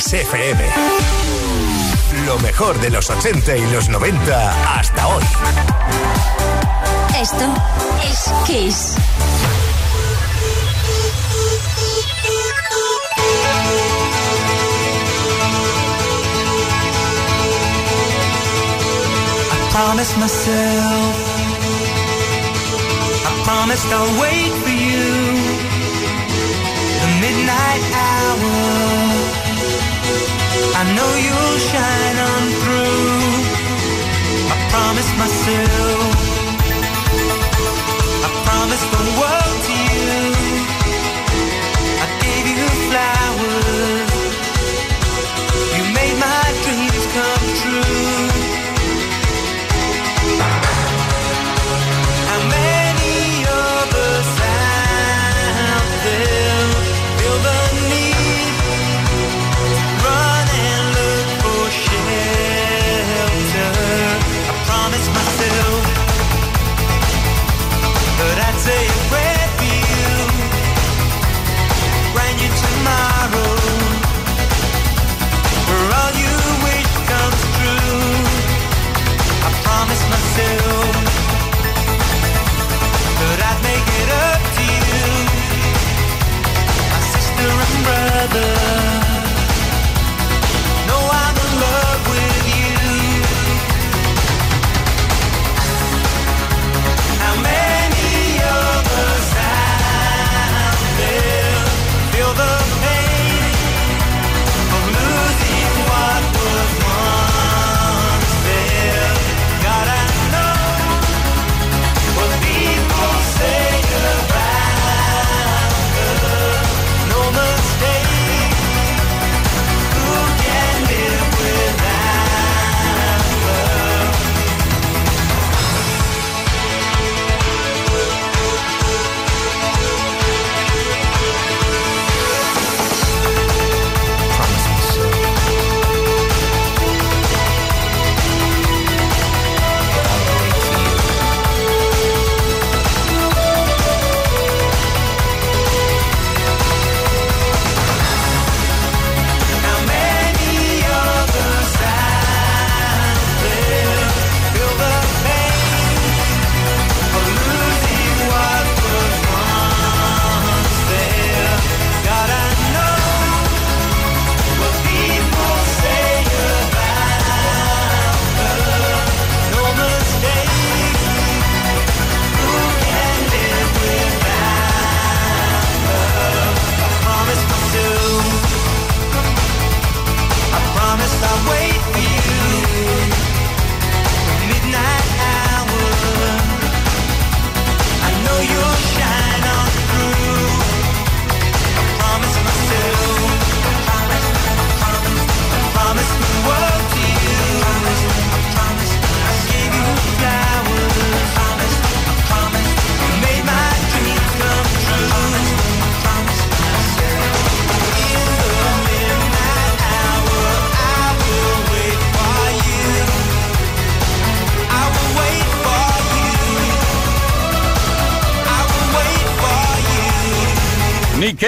Kiss FM. Lo mejor de los 80 y los 90 hasta hoy. Esto es Kiss. Myself I wait for you midnight I know you'll shine on through. I promise myself. I promise the world.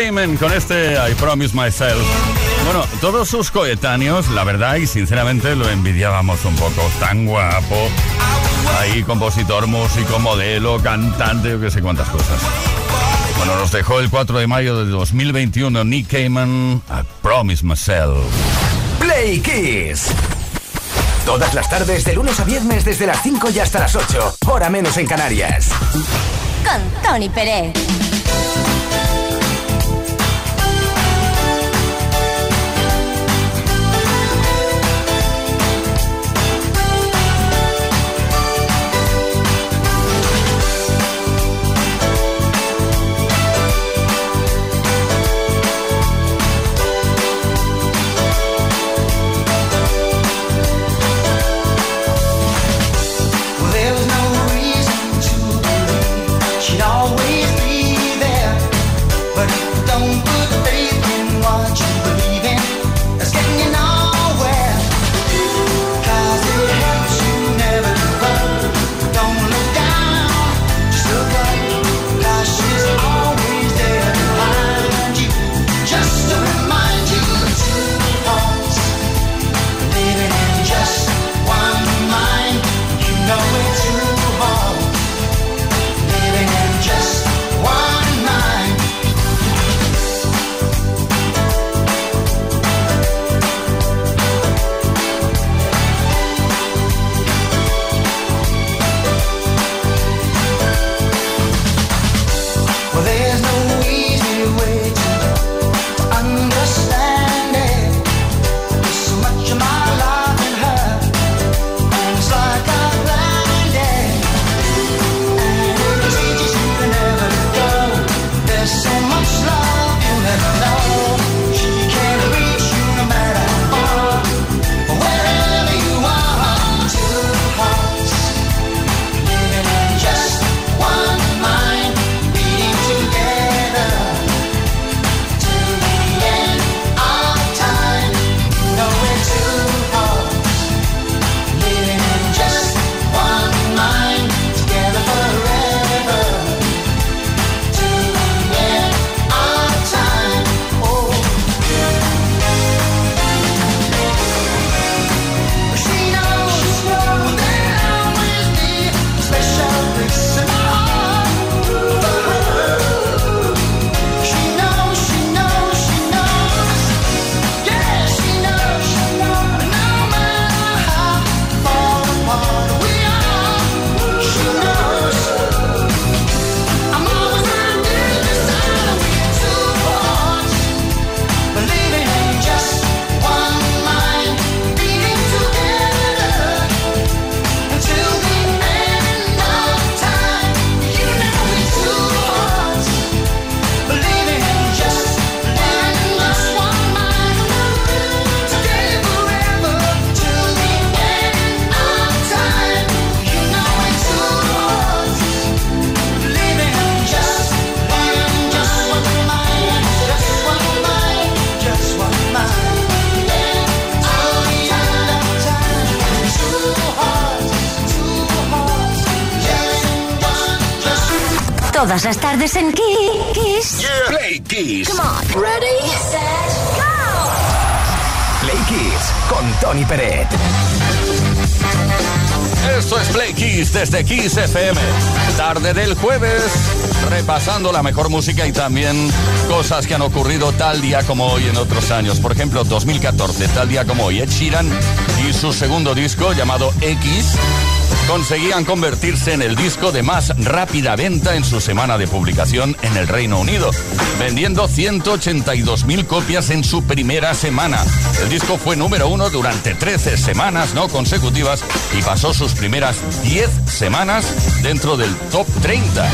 Damon con este I Promise Myself. Bueno, todos sus coetáneos, la verdad y sinceramente lo envidiábamos un poco. Tan guapo, ahí compositor, músico, modelo, cantante, yo qué sé cuántas cosas. Bueno, nos dejó el 4 de mayo del 2021 Nick Cayman, I Promise Myself. Play Kiss. Todas las tardes, de lunes a viernes, desde las 5 y hasta las 8, hora menos en Canarias. Con Tony Pérez. Tardes en Kiss. Play Kiss. Come on. Ready, set, go. Play Kiss con Tony Peret. Esto es Play Kiss desde Kiss FM. Tarde del jueves, repasando la mejor música y también cosas que han ocurrido tal día como hoy en otros años. Por ejemplo, 2014, tal día como hoy, Ed Sheeran y su segundo disco llamado X conseguían convertirse en el disco de más rápida venta en su semana de publicación en el Reino Unido, vendiendo 182.000 copias en su primera semana. El disco fue número uno durante 13 semanas no consecutivas y pasó sus primeras 10 semanas dentro del top 30,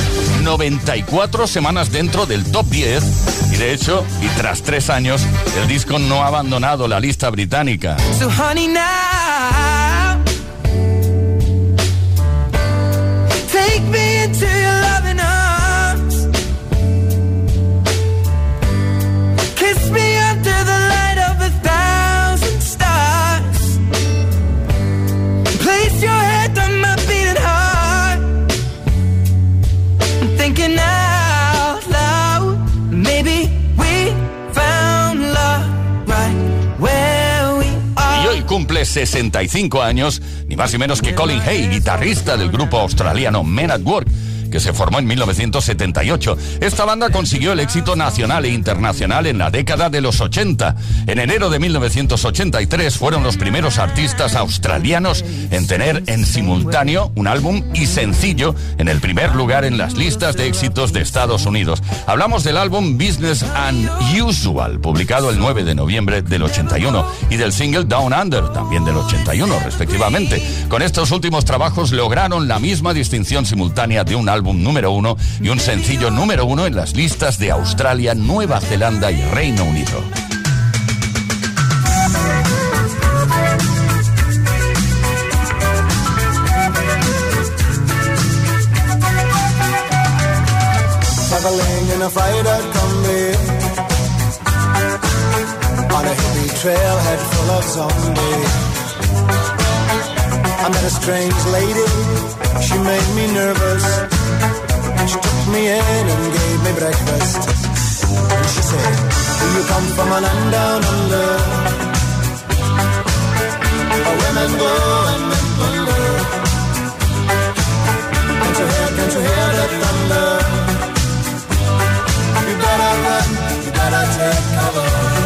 94 semanas dentro del top 10 y de hecho, y tras tres años, el disco no ha abandonado la lista británica. Honey now Take me into your loving arms. Kiss me under the light of a thousand stars. Place your head on my beating heart. I'm thinking out loud. Maybe we found love right where we are Y hoy cumple 65 años, más ni menos que Colin Hay, guitarrista del grupo australiano Men at Work que se formó en 1978. Esta banda consiguió el éxito nacional e internacional en la década de los 80. En enero de 1983 fueron los primeros artistas australianos en tener en simultáneo un álbum y sencillo en el primer lugar en las listas de éxitos de Estados Unidos. Hablamos del álbum Business and Usual, publicado el 9 de noviembre del 81, y del single Down Under, también del 81, respectivamente. Con estos últimos trabajos lograron la misma distinción simultánea de un álbum número uno y un sencillo número uno en las listas de Australia, Nueva Zelanda y Reino Unido. trailhead full of zombies. I met a strange lady, she made me nervous. She took me in and gave me breakfast. And she said, Do you come from a land down under? Where women go and men wonder. Can't you hear, can't you hear the thunder? You better run, you better take cover.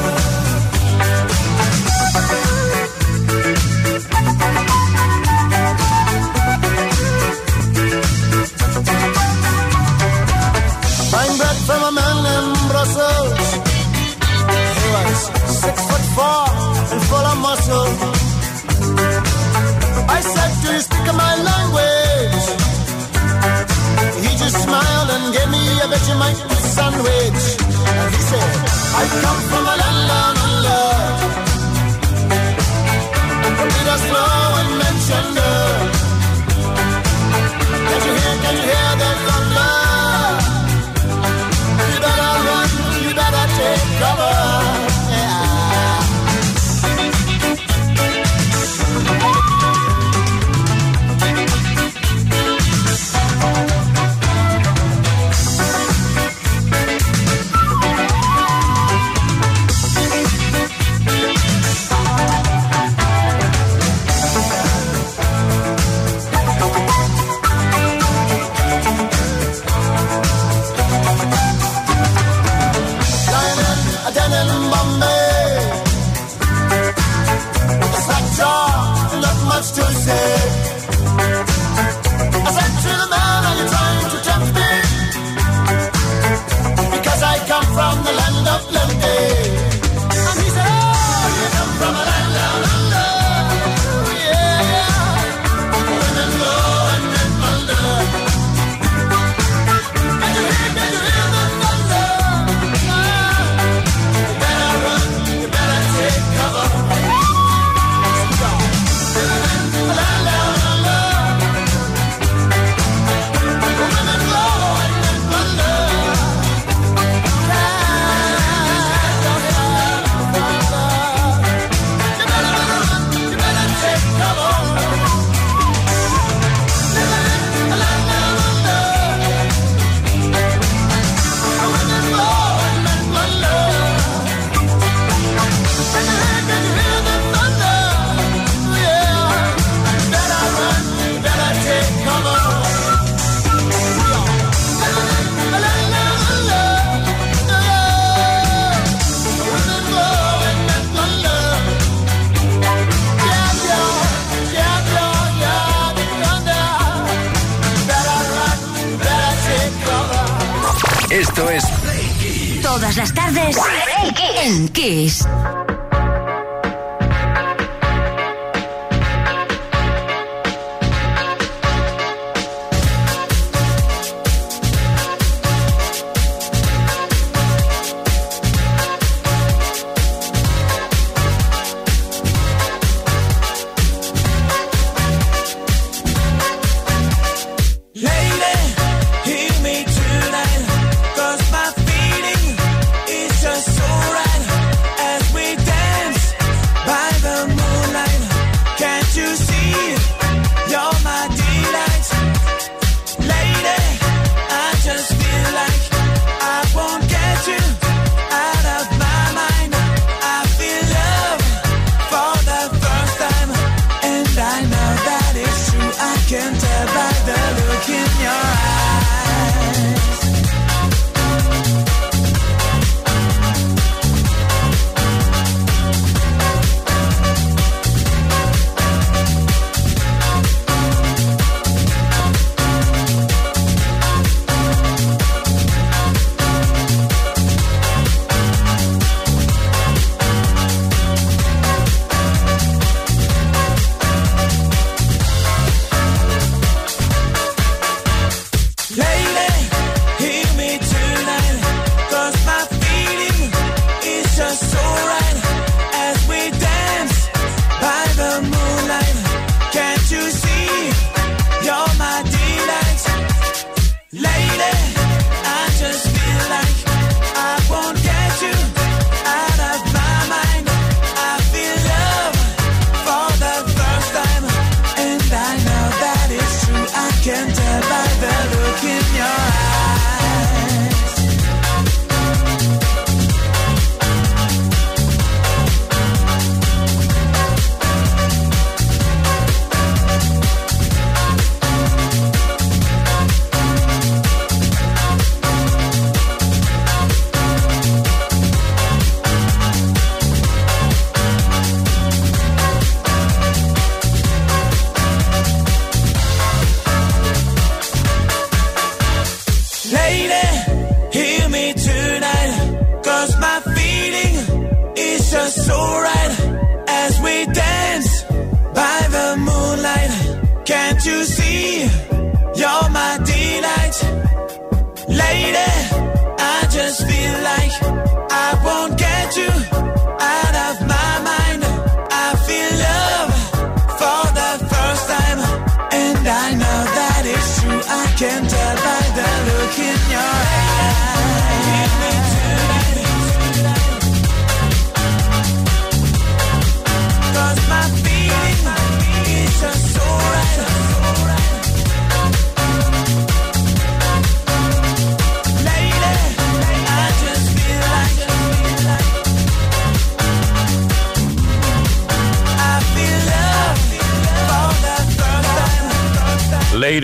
Four and full of muscle. I said, Do you speak my language? He just smiled and gave me a Vegemite sandwich. And he said, I come from a land down under. The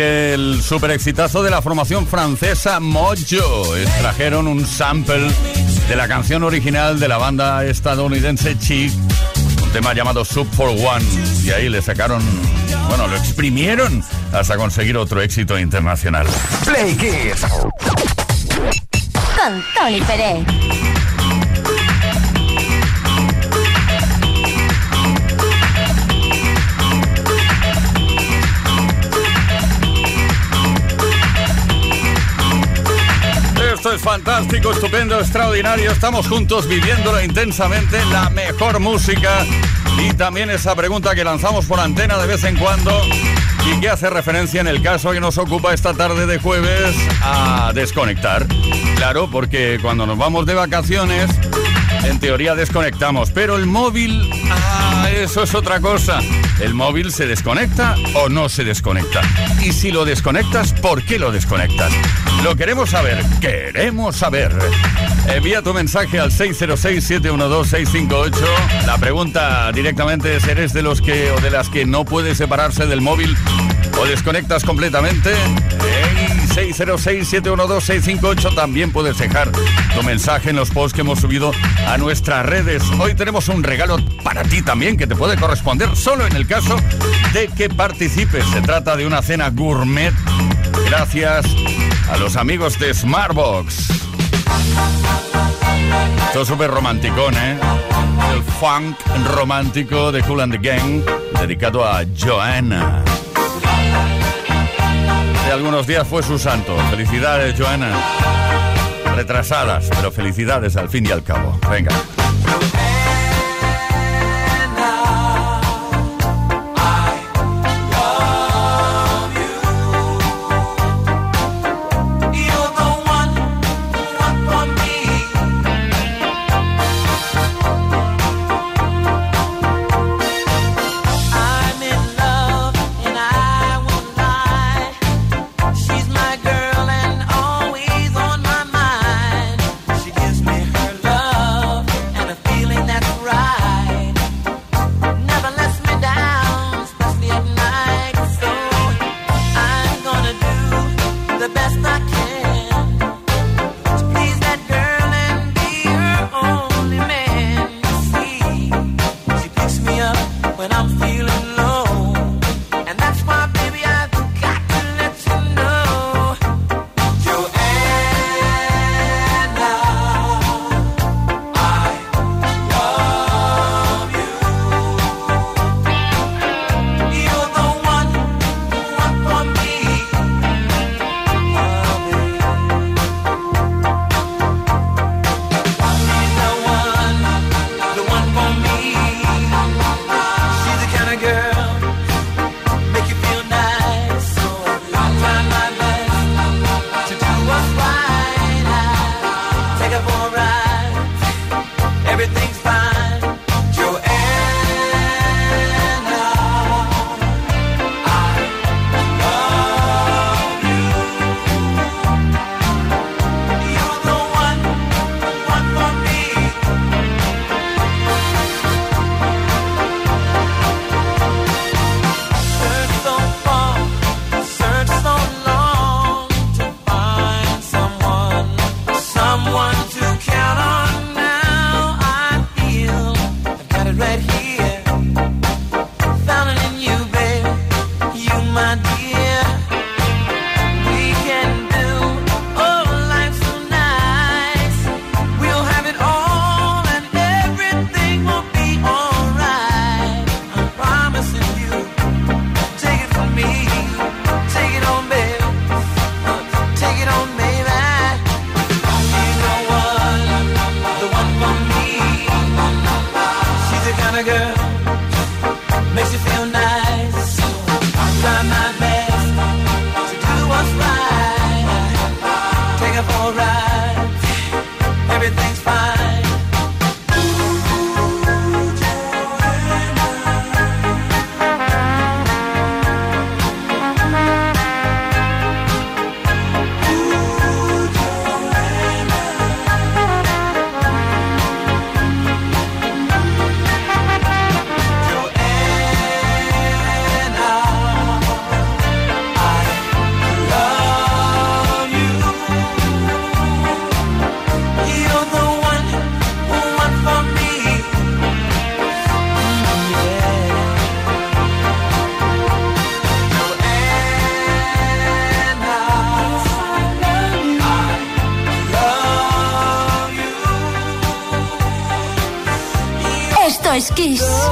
el super exitazo de la formación francesa Mojo. Extrajeron un sample de la canción original de la banda estadounidense Chic, un tema llamado Sub for One. Y ahí le sacaron, bueno, lo exprimieron hasta conseguir otro éxito internacional. Play Kiss. Con Tony Pérez. Esto es fantástico, estupendo, extraordinario. Estamos juntos viviéndolo intensamente, la mejor música y también esa pregunta que lanzamos por antena de vez en cuando y que hace referencia en el caso que nos ocupa esta tarde de jueves a desconectar. Claro, porque cuando nos vamos de vacaciones, en teoría desconectamos, pero el móvil, ah, eso es otra cosa. ¿El móvil se desconecta o no se desconecta? Y si lo desconectas, ¿por qué lo desconectas? Lo queremos saber, queremos saber. Envía tu mensaje al 606-712-658. La pregunta directamente es, ¿eres de los que o de las que no puede separarse del móvil o desconectas completamente. En 606-712-658 también puedes dejar tu mensaje en los posts que hemos subido a nuestras redes. Hoy tenemos un regalo para ti también que te puede corresponder solo en el caso de que participes. Se trata de una cena gourmet gracias a los amigos de Smartbox. Esto es súper romanticón, ¿eh? El funk romántico de Cool and the Gang, dedicado a Joanna hace algunos días fue su santo. Felicidades, Joana. Retrasadas, pero felicidades al fin y al cabo. Venga.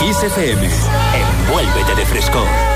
Kiss Envuélvete de frescor.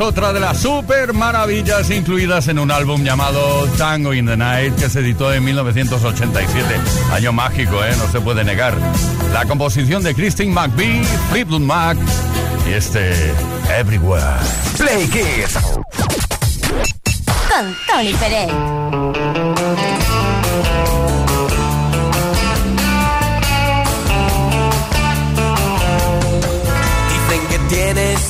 Otra de las super maravillas incluidas en un álbum llamado Tango in the Night que se editó en 1987. Año mágico, ¿eh? No se puede negar. La composición de Christine McVie, Fleetwood Mac y este Everywhere. Play Kiss. Con Tony Pérez. Dicen que tienes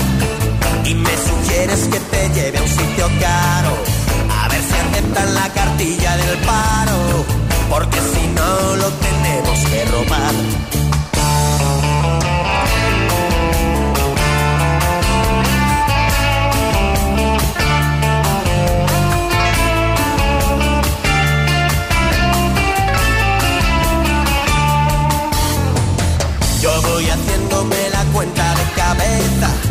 y me sugieres que te lleve a un sitio caro, a ver si aceptan la cartilla del paro, porque si no lo tenemos que robar. Yo voy haciéndome la cuenta de cabeza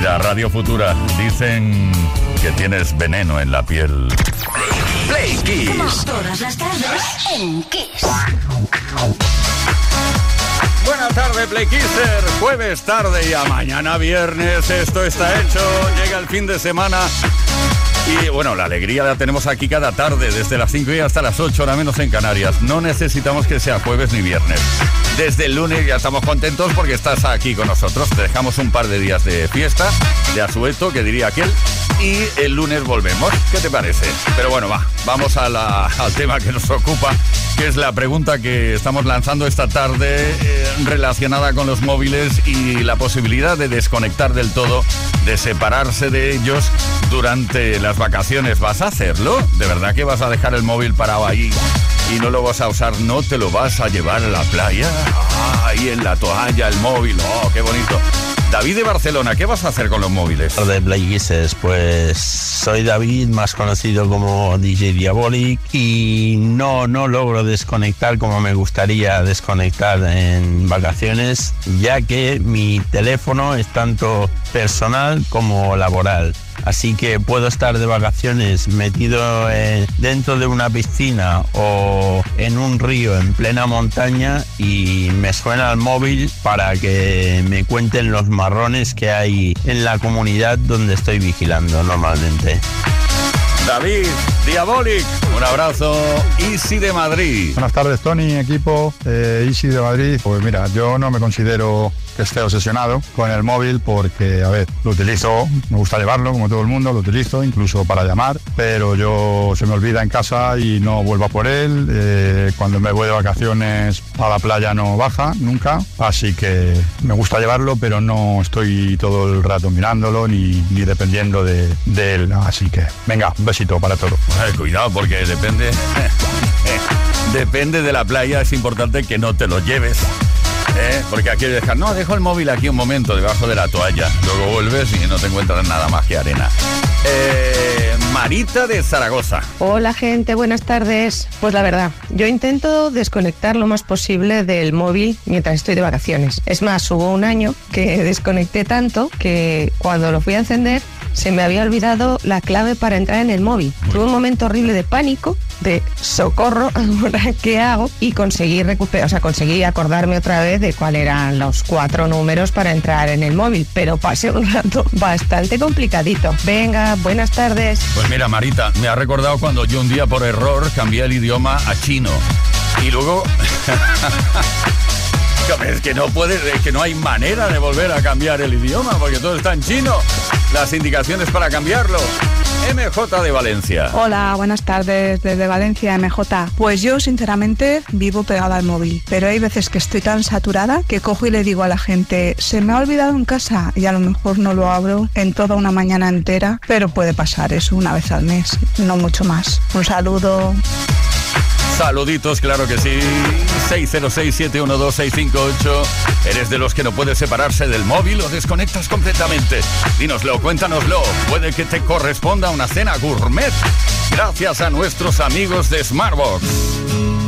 Radio Futura. Dicen que tienes veneno en la piel. Play Kiss. Todas las tardes en Kiss. Buenas tardes, Play Kisser. Jueves tarde y a mañana viernes. Esto está hecho. Llega el fin de semana. Y bueno, la alegría la tenemos aquí cada tarde, desde las 5 y hasta las 8, hora menos en Canarias. No necesitamos que sea jueves ni viernes. Desde el lunes ya estamos contentos porque estás aquí con nosotros. Te dejamos un par de días de fiesta, de asueto, que diría aquel. Y el lunes volvemos. ¿Qué te parece? Pero bueno, va, vamos a la- al tema que nos ocupa, que es la pregunta que estamos lanzando esta tarde eh, relacionada con los móviles y la posibilidad de desconectar del todo, de separarse de ellos durante las vacaciones. ¿Vas a hacerlo? ¿De verdad que vas a dejar el móvil parado ahí y no lo vas a usar? ¿No te lo vas a llevar a la playa? Ah, ahí en la toalla, el móvil. ¡Oh, qué bonito! David de Barcelona, ¿qué vas a hacer con los móviles? de pues soy David, más conocido como DJ Diabolic y no, no logro desconectar como me gustaría desconectar en vacaciones, ya que mi teléfono es tanto personal como laboral. Así que puedo estar de vacaciones metido eh, dentro de una piscina o en un río en plena montaña y me suena el móvil para que me cuenten los marrones que hay en la comunidad donde estoy vigilando normalmente. David, Diabolic, un abrazo. Easy de Madrid. Buenas tardes, Tony, equipo eh, Easy de Madrid. Pues mira, yo no me considero que esté obsesionado con el móvil porque, a ver, lo utilizo, me gusta llevarlo como todo el mundo, lo utilizo incluso para llamar, pero yo se me olvida en casa y no vuelvo a por él. Eh, cuando me voy de vacaciones a la playa no baja nunca, así que me gusta llevarlo, pero no estoy todo el rato mirándolo ni, dependiendo de, él. Así que, venga, un besito para todos. Ay, cuidado, porque depende. depende de la playa, es importante que no te lo lleves. ¿Eh? Porque aquí dejar, no, dejo el móvil aquí un momento debajo de la toalla. Luego vuelves y no te encuentras nada más que arena. Eh, Marita de Zaragoza. Hola gente, buenas tardes. Pues la verdad, yo intento desconectar lo más posible del móvil mientras estoy de vacaciones. Es más, hubo un año que desconecté tanto que cuando lo fui a encender se me había olvidado la clave para entrar en el móvil. Tuve un momento horrible de pánico, de socorro, ahora qué hago, y conseguí recuperar, o sea, conseguí acordarme otra vez de cuáles eran los cuatro números para entrar en el móvil, pero pasé un rato bastante complicadito. Venga, buenas tardes. Mira, Marita, me ha recordado cuando yo un día por error cambié el idioma a chino. Y luego... Es que no puede, es que no hay manera de volver a cambiar el idioma porque todo está en chino. Las indicaciones para cambiarlo. MJ de Valencia. Hola, buenas tardes desde Valencia, MJ. Pues yo sinceramente vivo pegada al móvil, pero hay veces que estoy tan saturada que cojo y le digo a la gente, se me ha olvidado en casa y a lo mejor no lo abro en toda una mañana entera, pero puede pasar eso una vez al mes, no mucho más. Un saludo. Saluditos, claro que sí. 606-712-658. ¿Eres de los que no puedes separarse del móvil o desconectas completamente? Dínoslo, cuéntanoslo. Puede que te corresponda una cena gourmet. Gracias a nuestros amigos de Smartbox.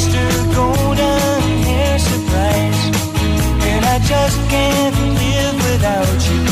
Sister golden hair surprise. And I just can't live without you.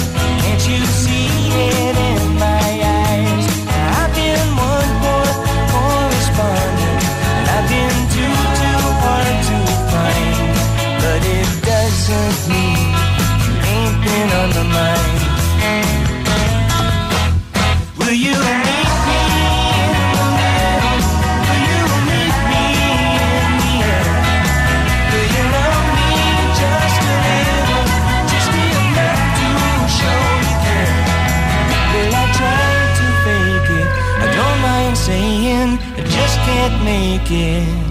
Make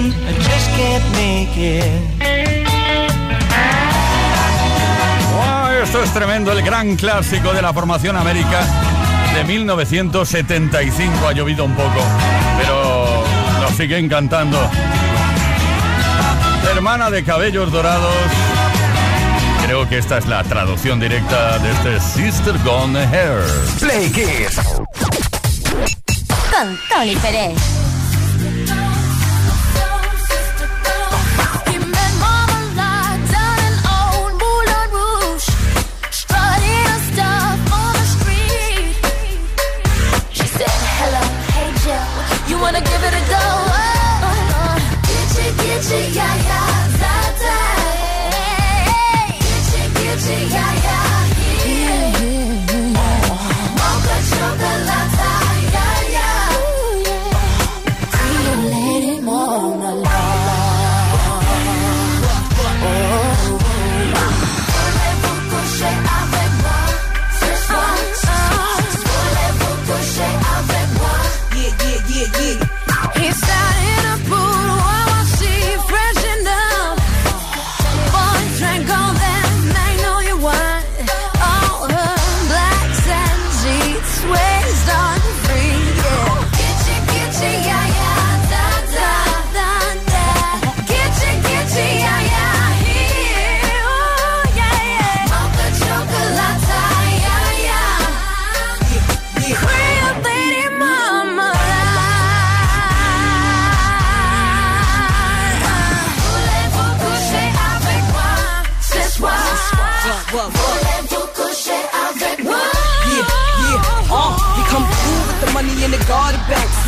saying I just can't make it. Wow, esto es tremendo, el gran clásico de la formación América de 1975. Ha llovido un poco, pero nos sigue encantando. Hermana de cabellos dorados. Creo que esta es la traducción directa de este Sister Gone Hair. Play Kiss. Con Tony Pérez.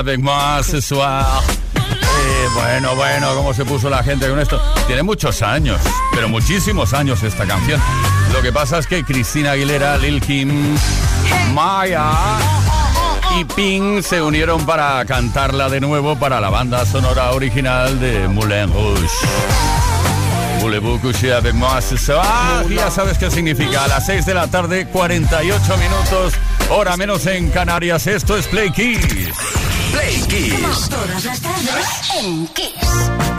Avec moi ce soir? Eh, bueno, bueno, cómo se puso la gente con esto. Tiene muchos años, pero muchísimos años esta canción. Lo que pasa es que Cristina Aguilera, Lil Kim, Maya y Pink se unieron para cantarla de nuevo para la banda sonora original de Moulin Rouge. Ya sabes qué significa. A las 6 de la tarde, 48 minutos, hora menos en Canarias. Esto es Play Kiss. Play Kiss. Todas las tardes en Kiss.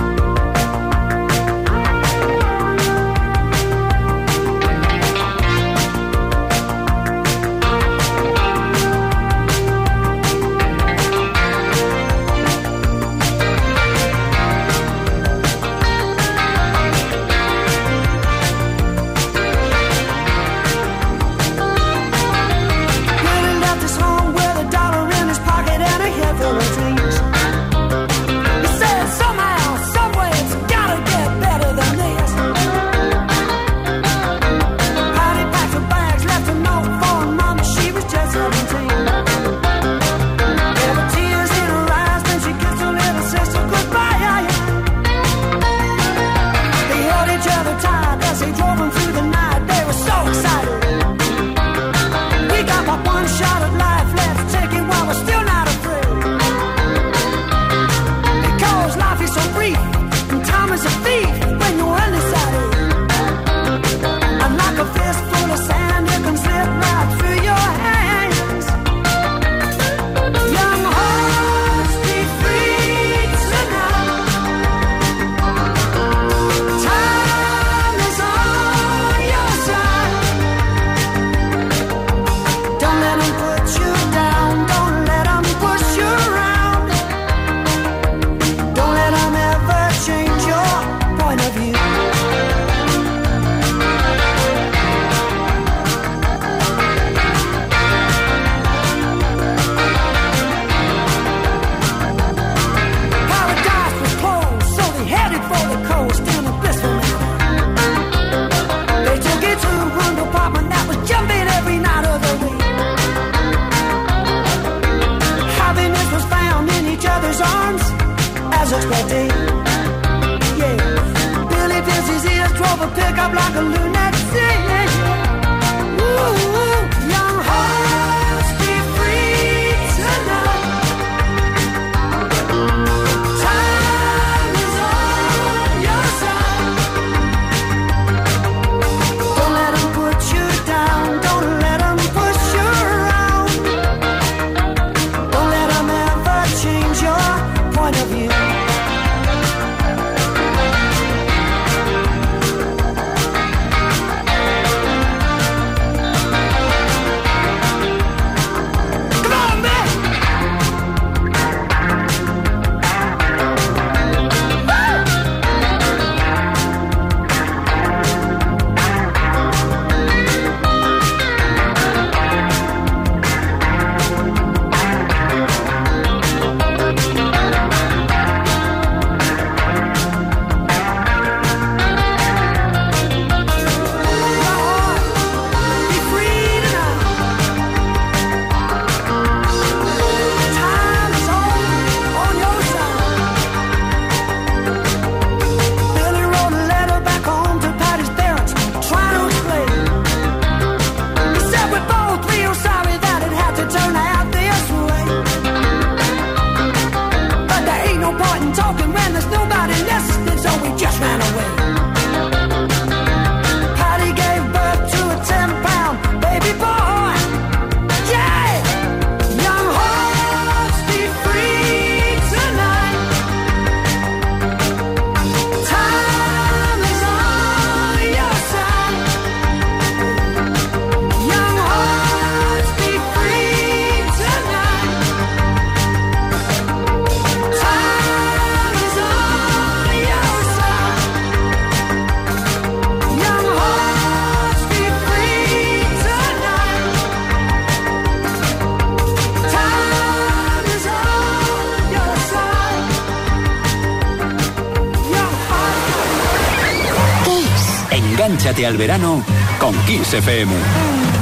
Al verano con Kiss FM.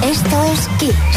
Esto es Kiss.